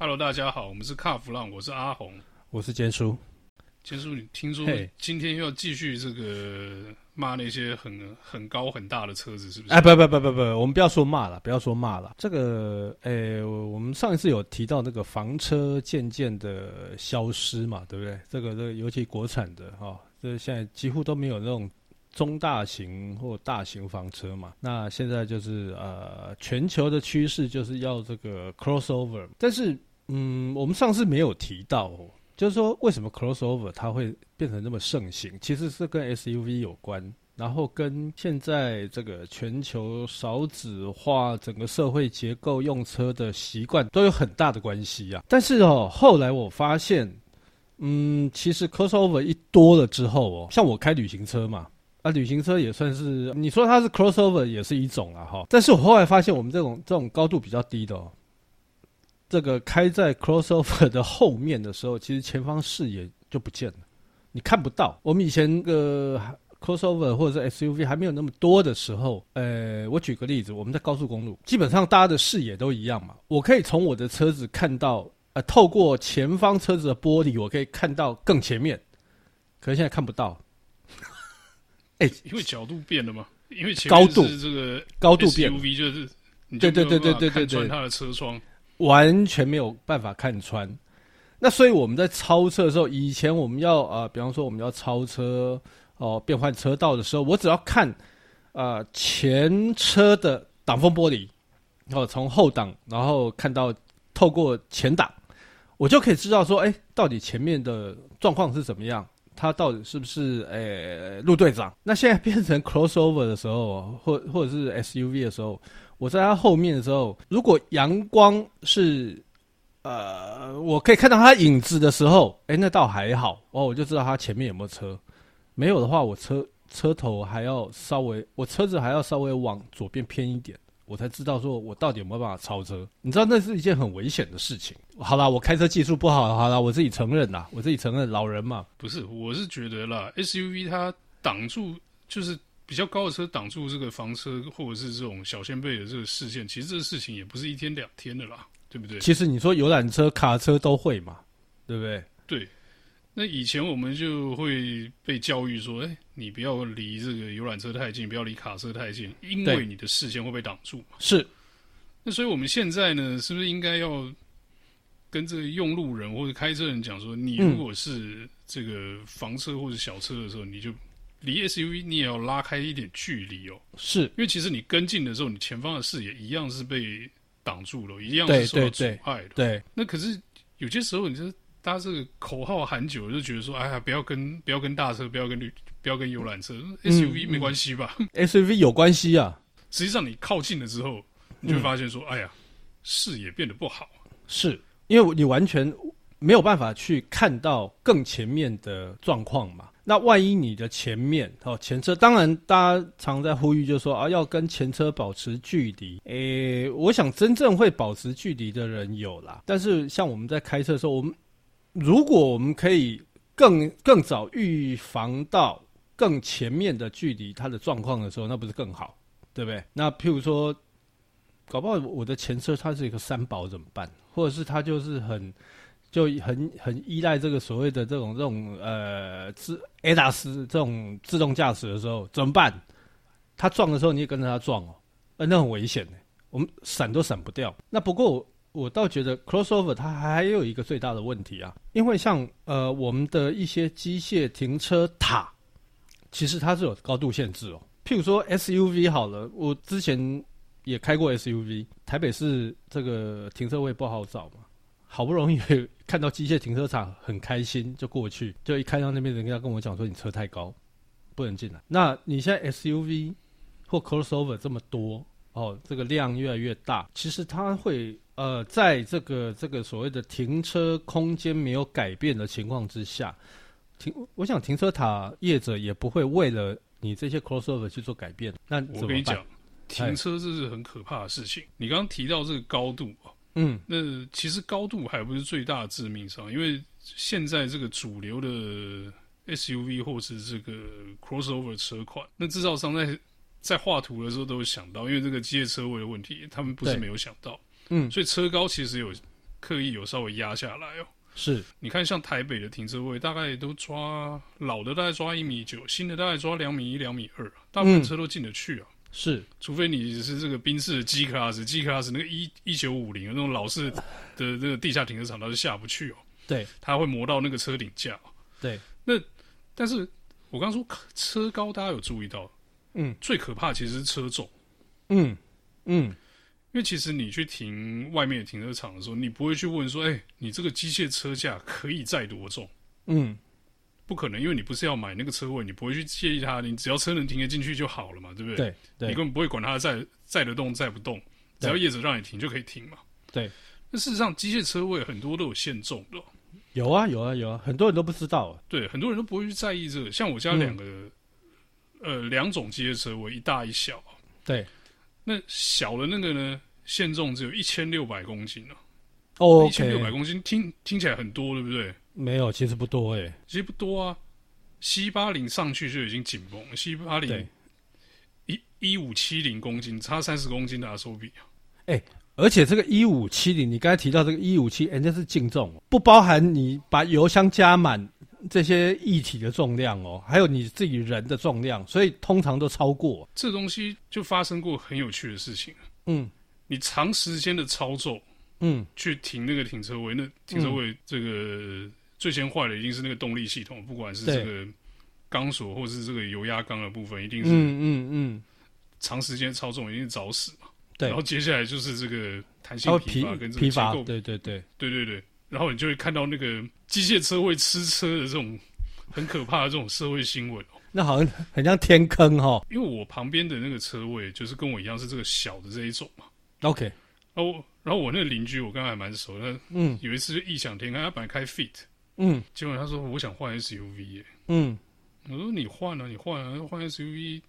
Hello，大家好，我们是卡弗浪，我是阿红，我是坚叔。坚叔，你听说今天又要继续这个骂那些很很高很大的车子，是不是？哎，不不不不不，我们不要说骂了，不要说骂了。这个，哎，我们上一次有提到那个房车渐渐的消失嘛，对不对？这个，这个，尤其国产的哈、哦，这现在几乎都没有那种中大型或大型房车嘛。那现在就是呃，全球的趋势就是要这个 crossover，但是。嗯，我们上次没有提到哦，就是说为什么 crossover 它会变成那么盛行，其实是跟 SUV 有关，然后跟现在这个全球少子化、整个社会结构、用车的习惯都有很大的关系啊。但是哦，后来我发现，嗯，其实 crossover 一多了之后哦，像我开旅行车嘛，啊，旅行车也算是你说它是 crossover 也是一种啊哈。但是我后来发现，我们这种这种高度比较低的哦。这个开在 crossover 的后面的时候，其实前方视野就不见了，你看不到。我们以前个 crossover 或者是 SUV 还没有那么多的时候，呃，我举个例子，我们在高速公路，基本上大家的视野都一样嘛。我可以从我的车子看到，呃，透过前方车子的玻璃，我可以看到更前面，可是现在看不到。哎，因为角度变了嘛，因为前面是这个高度变，SUV 就是对对对对对对对，穿它的车窗。完全没有办法看穿，那所以我们在超车的时候，以前我们要啊、呃，比方说我们要超车哦、变换车道的时候，我只要看啊、前车的挡风玻璃，然后从后挡，然后看到透过前挡，我就可以知道说，哎，到底前面的状况是怎么样，它到底是不是诶路队长？那现在变成 crossover 的时候，或或者是 SUV 的时候。我在它后面的时候，如果阳光是，呃，我可以看到它影子的时候，哎，那倒还好哦，我就知道它前面有没有车。没有的话，我车车头还要稍微，我车子还要稍微往左边偏一点，我才知道说我到底有没有办法超车。你知道那是一件很危险的事情。好啦，我开车技术不好，好啦，我自己承认啦，我自己承认，老人嘛。不是，我是觉得啦，SUV 它挡住就是。比较高的车挡住这个房车，或者是这种小先辈的这个视线，其实这个事情也不是一天两天的啦，对不对？其实你说游览车、卡车都会嘛，对不对？对。那以前我们就会被教育说，哎，你不要离这个游览车太近，不要离卡车太近，因为你的视线会被挡住嘛。是。那所以我们现在呢，是不是应该要跟这个用路人或者开车人讲说，你如果是这个房车或者小车的时候，嗯、你就。离 SUV 你也要拉开一点距离哦，是因为其实你跟进的时候，你前方的视野一样是被挡住了，一样是受到阻碍的。对，那可是有些时候，你就大家这个口号喊久了，就觉得说，哎呀，不要跟不要跟大车，不要跟旅，不要跟游览车，SUV 没关系吧？SUV 有关系啊。实际上你靠近了之后，你就会发现说，嗯、哎呀，视野变得不好，是因为你完全没有办法去看到更前面的状况嘛。那万一你的前面哦，前车，当然大家常在呼吁，就是说啊，要跟前车保持距离。诶，我想真正会保持距离的人有啦，但是像我们在开车的时候，我们如果我们可以更更早预防到更前面的距离它的状况的时候，那不是更好，对不对？那譬如说，搞不好我的前车它是一个三宝怎么办？或者是它就是很。就很很依赖这个所谓的这种这种呃自 ADAS 这种自动驾驶的时候怎么办？他撞的时候你也跟着他撞哦，呃，那很危险的，我们闪都闪不掉。那不过我，我倒觉得 crossover 它还有一个最大的问题啊，因为像呃我们的一些机械停车塔，其实它是有高度限制哦。譬如说 SUV 好了，我之前也开过 SUV，台北市这个停车位不好找嘛。好不容易看到机械停车场，很开心就过去，就一看到那边人家跟我讲说，你车太高，不能进来。那你现在 SUV 或 crossover 这么多哦，这个量越来越大，其实它会呃，在这个这个所谓的停车空间没有改变的情况之下，停，我想停车塔业者也不会为了你这些 crossover 去做改变。那我跟你讲，停车这是很可怕的事情。你刚刚提到这个高度嗯，那其实高度还不是最大的致命伤，因为现在这个主流的 SUV 或是这个 crossover 车款，那制造商在在画图的时候都有想到，因为这个机械车位的问题，他们不是没有想到，嗯，所以车高其实有刻意有稍微压下来哦。是，你看像台北的停车位，大概都抓老的大概抓一米九，新的大概抓两米一、两米二，大部分车都进得去啊。嗯、是，除非你是这个宾士的 G Class，G Class 那个一一九五零那种老式的那个地下停车场，它是下不去哦。对，它会磨到那个车顶架。对，那但是我刚刚说车高，大家有注意到？嗯，最可怕其实是车重。嗯嗯，因为其实你去停外面的停车场的时候，你不会去问说，哎、欸，你这个机械车架可以载多重？嗯，不可能，因为你不是要买那个车位，你不会去介意它，你只要车能停得进去就好了嘛，对不对？对，你根本不会管它载载得动载不动，只要业者让你停就可以停嘛。对，那事实上机械车位很多都有限重的。有啊有啊有啊，很多人都不知道啊。对，很多人都不会去在意这个。像我家两个，嗯、呃，两种机械车位，一大一小。对。那小的那个呢，限重只有一千六百公斤呢。哦，一千六百公斤听听起来很多，对不对？没有，其实不多哎，其实不多啊。C 八零上去就已经紧绷了，C 八零一一五七零公斤，差三十公斤的阿手比啊。哎，而且这个一五七零，你刚才提到这个一五七，人家是净重，不包含你把油箱加满。这些液体的重量哦，还有你自己人的重量，所以通常都超过。这东西就发生过很有趣的事情。嗯，你长时间的操作，嗯，去停那个停车位，那停车位这个、嗯、最先坏的一定是那个动力系统，不管是这个钢索或是这个油压缸的部分，一定是嗯嗯嗯，长时间操纵一定是找死嘛。对，然后接下来就是这个弹性疲乏跟这个结构，对对对对对对。然后你就会看到那个机械车会吃车的这种很可怕的这种社会新闻哦。那好像很像天坑哈。因为我旁边的那个车位就是跟我一样是这个小的这一种嘛。OK。然后然后我那个邻居我刚才还蛮熟的，嗯，有一次就异想天开，他本来开 Fit，嗯，结果他说我想换 SUV 耶，嗯，我说你换啊，你换啊，换 SUV，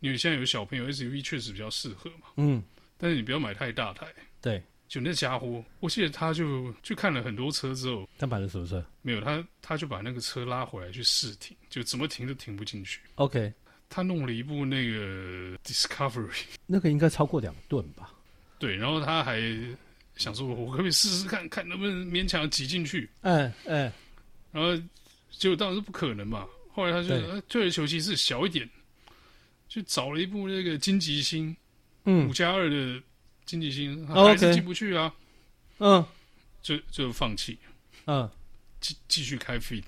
因为现在有小朋友 SUV 确实比较适合嘛，嗯，但是你不要买太大台，对。就那家伙，我记得他就去看了很多车之后，他买的什么车？没有，他他就把那个车拉回来去试停，就怎么停都停不进去。OK，他弄了一部那个 Discovery，那个应该超过两吨吧？对，然后他还想说，我可不可以试试看看能不能勉强挤进去？嗯嗯，然后结果当然是不可能嘛。后来他就退而求其次，小一点，就找了一部那个金吉星，嗯，五加二的。经济性还是进不去啊，嗯，就就放弃，嗯，继继续开 Fit，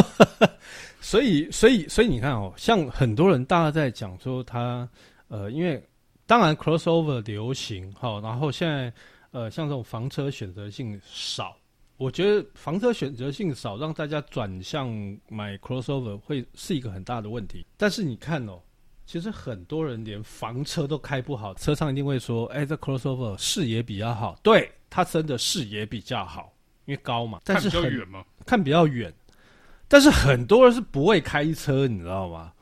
所以所以所以你看哦，像很多人大家在讲说他呃，因为当然 crossover 流行哈，然后现在呃像这种房车选择性少，我觉得房车选择性少，让大家转向买 crossover 会是一个很大的问题。但是你看哦。其实很多人连房车都开不好，车商一定会说：“哎，这 crossover 视野比较好。”对，它真的视野比较好，因为高嘛。但是看比较远吗？看比较远。但是很多人是不会开车，你知道吗？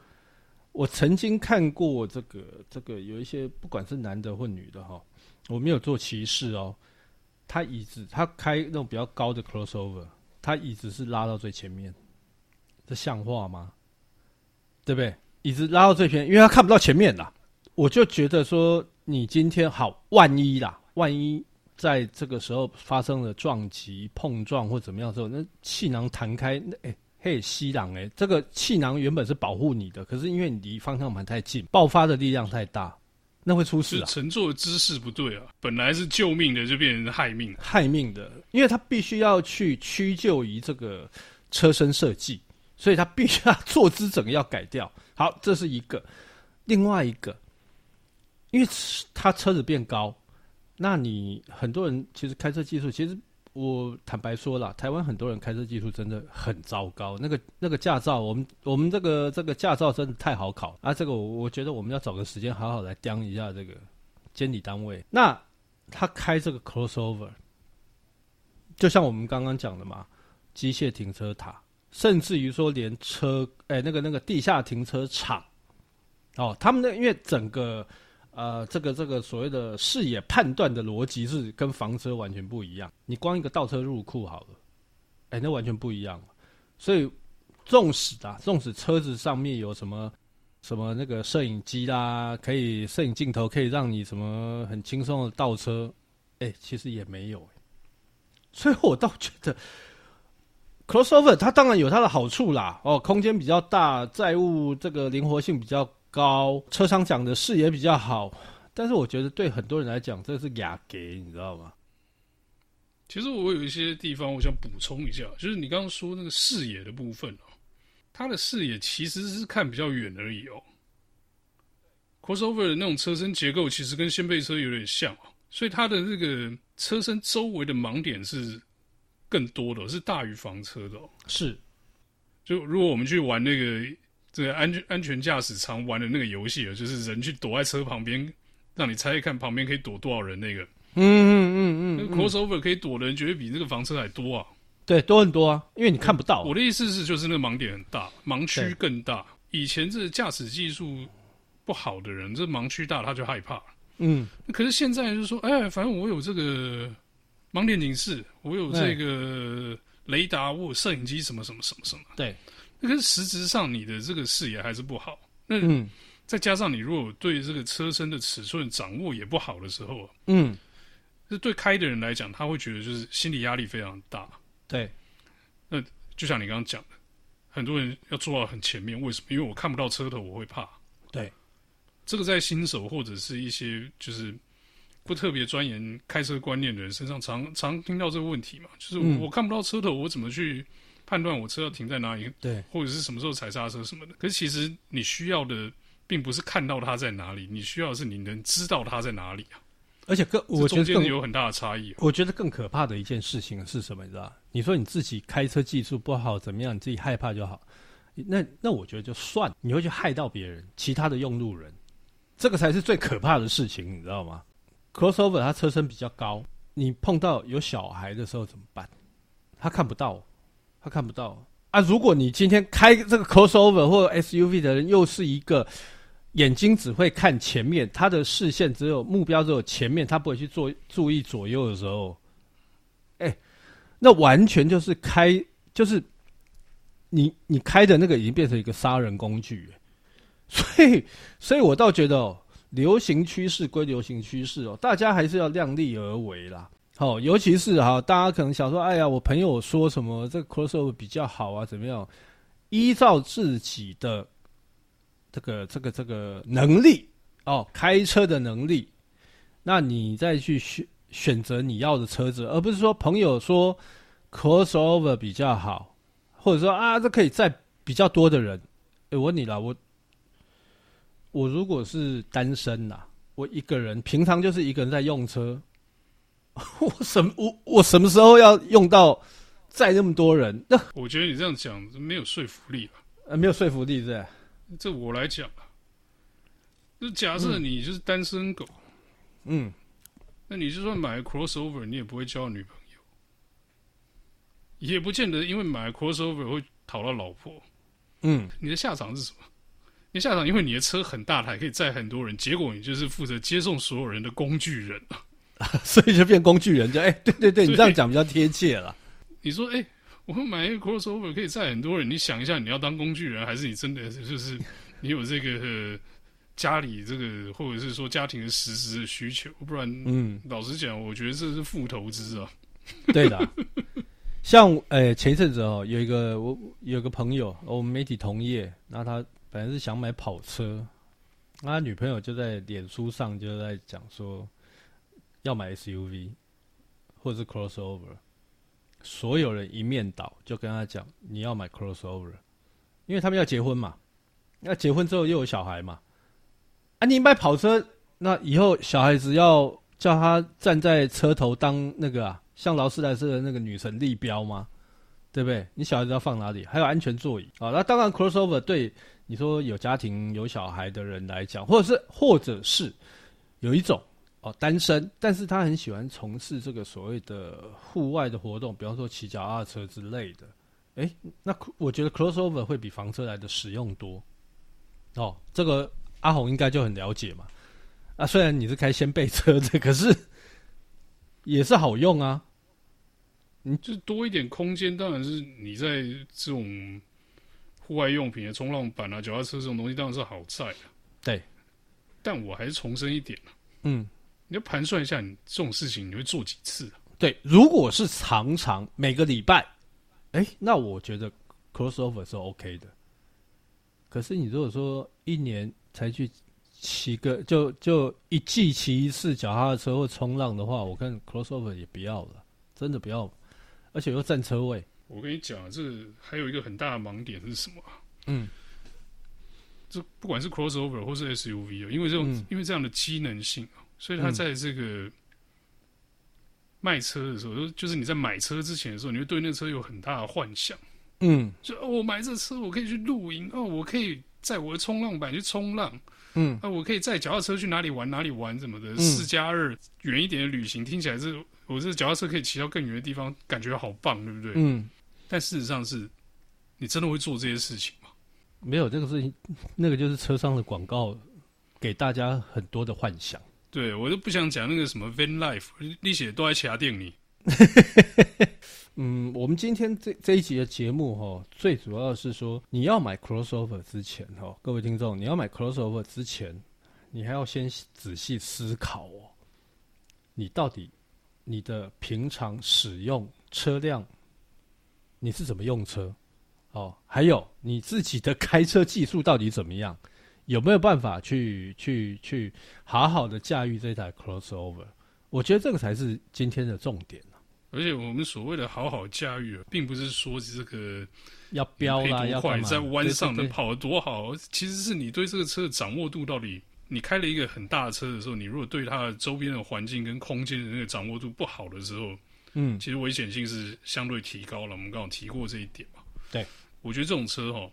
我曾经看过这个，这个有一些不管是男的或女的哈，我没有做歧视哦。他椅子，他开那种比较高的 crossover，他椅子是拉到最前面，这像话吗？对不对？椅子拉到最前，因为他看不到前面啦。我就觉得说，你今天好，万一啦，万一在这个时候发生了撞击、碰撞或怎么样的时候，那气囊弹开，那、欸、哎嘿，吸囊哎，这个气囊原本是保护你的，可是因为你离方向盘太近，爆发的力量太大，那会出事啊。乘坐的姿势不对啊，本来是救命的，就变成害命，害命的，因为他必须要去屈就于这个车身设计。所以他必须要坐姿整个要改掉。好，这是一个。另外一个，因为他车子变高，那你很多人其实开车技术，其实我坦白说了，台湾很多人开车技术真的很糟糕。那个那个驾照，我们我们这个这个驾照真的太好考啊！这个我我觉得我们要找个时间好好来盯一下这个监理单位。那他开这个 crossover，就像我们刚刚讲的嘛，机械停车塔。甚至于说，连车，哎、那个那个地下停车场，哦，他们的因为整个，呃，这个这个所谓的视野判断的逻辑是跟房车完全不一样。你光一个倒车入库好了，哎、那完全不一样。所以，纵使啊，纵使车子上面有什么什么那个摄影机啦，可以摄影镜头可以让你什么很轻松的倒车，哎、其实也没有。所以我倒觉得 crossover 它当然有它的好处啦，哦，空间比较大，载物这个灵活性比较高，车商讲的视野比较好。但是我觉得对很多人来讲，这是雅给，你知道吗？其实我有一些地方我想补充一下，就是你刚刚说那个视野的部分哦，它的视野其实是看比较远而已哦。Crossover 的那种车身结构其实跟掀背车有点像哦，所以它的那个。车身周围的盲点是更多的，是大于房车的哦。是，就如果我们去玩那个这个安全安全驾驶常玩的那个游戏啊，就是人去躲在车旁边，让你猜一看旁边可以躲多少人那个。嗯嗯嗯嗯，那 crossover 可以躲的人绝对比那个房车还多啊。对，多很多啊，因为你看不到。我的意思是，就是那个盲点很大，盲区更大。以前这驾驶技术不好的人，这盲区大他就害怕。嗯，可是现在就是说，哎，反正我有这个盲点警示，我有这个雷达，我有摄影机，什么什么什么什么。对，那可是实质上你的这个视野还是不好。那嗯，再加上你如果对这个车身的尺寸掌握也不好的时候，嗯，这对开的人来讲，他会觉得就是心理压力非常大。对，那就像你刚刚讲的，很多人要坐到很前面，为什么？因为我看不到车头，我会怕。对。这个在新手或者是一些就是不特别钻研开车观念的人身上常，常常听到这个问题嘛，就是我看不到车头，我怎么去判断我车要停在哪里？对，或者是什么时候踩刹车什么的。可是其实你需要的并不是看到它在哪里，你需要的是你能知道它在哪里啊。而且更，我觉得中间有很大的差异。我觉得更可怕的一件事情是什么？你知道？你说你自己开车技术不好，怎么样？你自己害怕就好。那那我觉得就算，你会去害到别人，其他的用路人。这个才是最可怕的事情，你知道吗？Crossover 它车身比较高，你碰到有小孩的时候怎么办？他看不到，他看不到啊！如果你今天开这个 Crossover 或者 SUV 的人，又是一个眼睛只会看前面，他的视线只有目标只有前面，他不会去做注意左右的时候，哎，那完全就是开，就是你你开的那个已经变成一个杀人工具。所以，所以我倒觉得哦，流行趋势归流行趋势哦，大家还是要量力而为啦。好，尤其是哈，大家可能想说，哎呀，我朋友说什么这个 crossover 比较好啊，怎么样？依照自己的这个这个这个能力哦，开车的能力，那你再去选选择你要的车子，而不是说朋友说 crossover 比较好，或者说啊，这可以载比较多的人。哎，我问你了，我。我如果是单身呐、我一个人，平常就是一个人在用车，我什么我我什么时候要用到载那么多人？那我觉得你这样讲没有说服力吧？呃，没有说服力是吧？这我来讲啊，就假设你就是单身狗，嗯，那你就算买 crossover，你也不会交女朋友，也不见得因为买 crossover 会讨到老婆，嗯，你的下场是什么？你下场，因为你的车很大台，可以载很多人，结果你就是负责接送所有人的工具人，所以就变工具人，就哎、欸，对对对，你这样讲比较贴切了。你说，哎、欸，我们买一个 crossover 可以载很多人，你想一下，你要当工具人，还是你真的就是你有这个、呃、家里这个，或者是说家庭的实质的需求？不然，嗯，老实讲，我觉得这是负投资啊。对的，像哎、欸，前一阵子哦，有一个我有个朋友，我们媒体同业，那他。本来是想买跑车，那他女朋友就在脸书上就在讲说要买 SUV 或者是 crossover，所有人一面倒就跟他讲你要买 crossover，因为他们要结婚嘛，那结婚之后又有小孩嘛，啊，你买跑车，那以后小孩子要叫他站在车头当那个啊，像劳斯莱斯的那个女神立标吗？对不对？你小孩子要放哪里？还有安全座椅啊，那当然 crossover 对。你说有家庭有小孩的人来讲，或者是或者是有一种哦单身，但是他很喜欢从事这个所谓的户外的活动，比方说骑脚踏车之类的。诶，那我觉得 crossover 会比房车来的实用多。哦，这个阿红应该就很了解嘛。啊，虽然你是开掀背车的，可是也是好用啊。你就多一点空间，当然是你在这种。户外用品啊冲浪板啊、脚踏车这种东西当然是好在的，对。但我还是重申一点，嗯，你要盘算一下，你这种事情你会做几次？对，如果是常常每个礼拜，哎，那我觉得 crossover 是 OK 的。可是你如果说一年才去骑个，就就一季骑一次脚踏车或冲浪的话，我看 crossover 也不要了，真的不要，而且又占车位。我跟你讲，这还有一个很大的盲点是什么？嗯，这不管是 crossover 或是 SUV 啊，因为这种、嗯、因为这样的机能性，所以他在这个卖车的时候，就就是你在买车之前的时候，你会对那车有很大的幻想。嗯，就哦，我买这车，我可以去露营哦，我可以载我的冲浪板去冲浪。嗯，啊，我可以载脚踏车去哪里玩哪里玩什么的。四加二远一点的旅行，听起来是我这脚踏车可以骑到更远的地方，感觉好棒，对不对？嗯。但事实上是，你真的会做这些事情吗？没有这个事情，那个就是车上的广告，给大家很多的幻想。对，我都不想讲那个什么 van life，你写都在其他店里。嗯，我们今天这这一集的节目哈，最主要的是说，你要买 crossover 之前哈，各位听众，你要买 crossover 之前，你还要先仔细思考哦，你到底你的平常使用车辆。你是怎么用车？哦，还有你自己的开车技术到底怎么样？有没有办法去去去好好的驾驭这台 crossover？我觉得这个才是今天的重点。而且我们所谓的好好驾驭，并不是说这个要飙啦，要快在弯上能跑得多好。其实是你对这个车的掌握度到底，你开了一个很大的车的时候，你如果对它的周边的环境跟空间的那个掌握度不好的时候。嗯，其实危险性是相对提高了。我们刚好提过这一点嘛。对，我觉得这种车哈，嗯，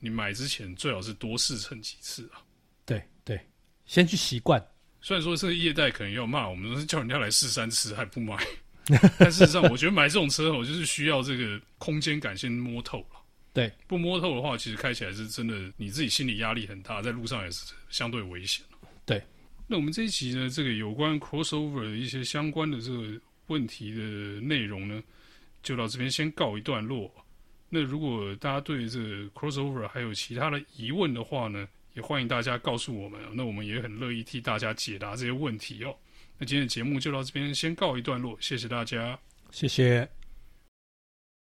你买之前最好是多试乘几次啊。对对，先去习惯。虽然说这个业代可能要骂我们，是叫人家来试三次还不买，但事实上，我觉得买这种车我就是需要这个空间感先摸透了。对，不摸透的话，其实开起来是真的，你自己心理压力很大，在路上也是相对危险。对，那我们这一集呢，这个有关 crossover 的一些相关的这个。问题的内容呢，就到这边先告一段落。那如果大家对这 crossover 还有其他的疑问的话呢，也欢迎大家告诉我们。那我们也很乐意替大家解答这些问题哦。那今天的节目就到这边先告一段落，谢谢大家，谢谢。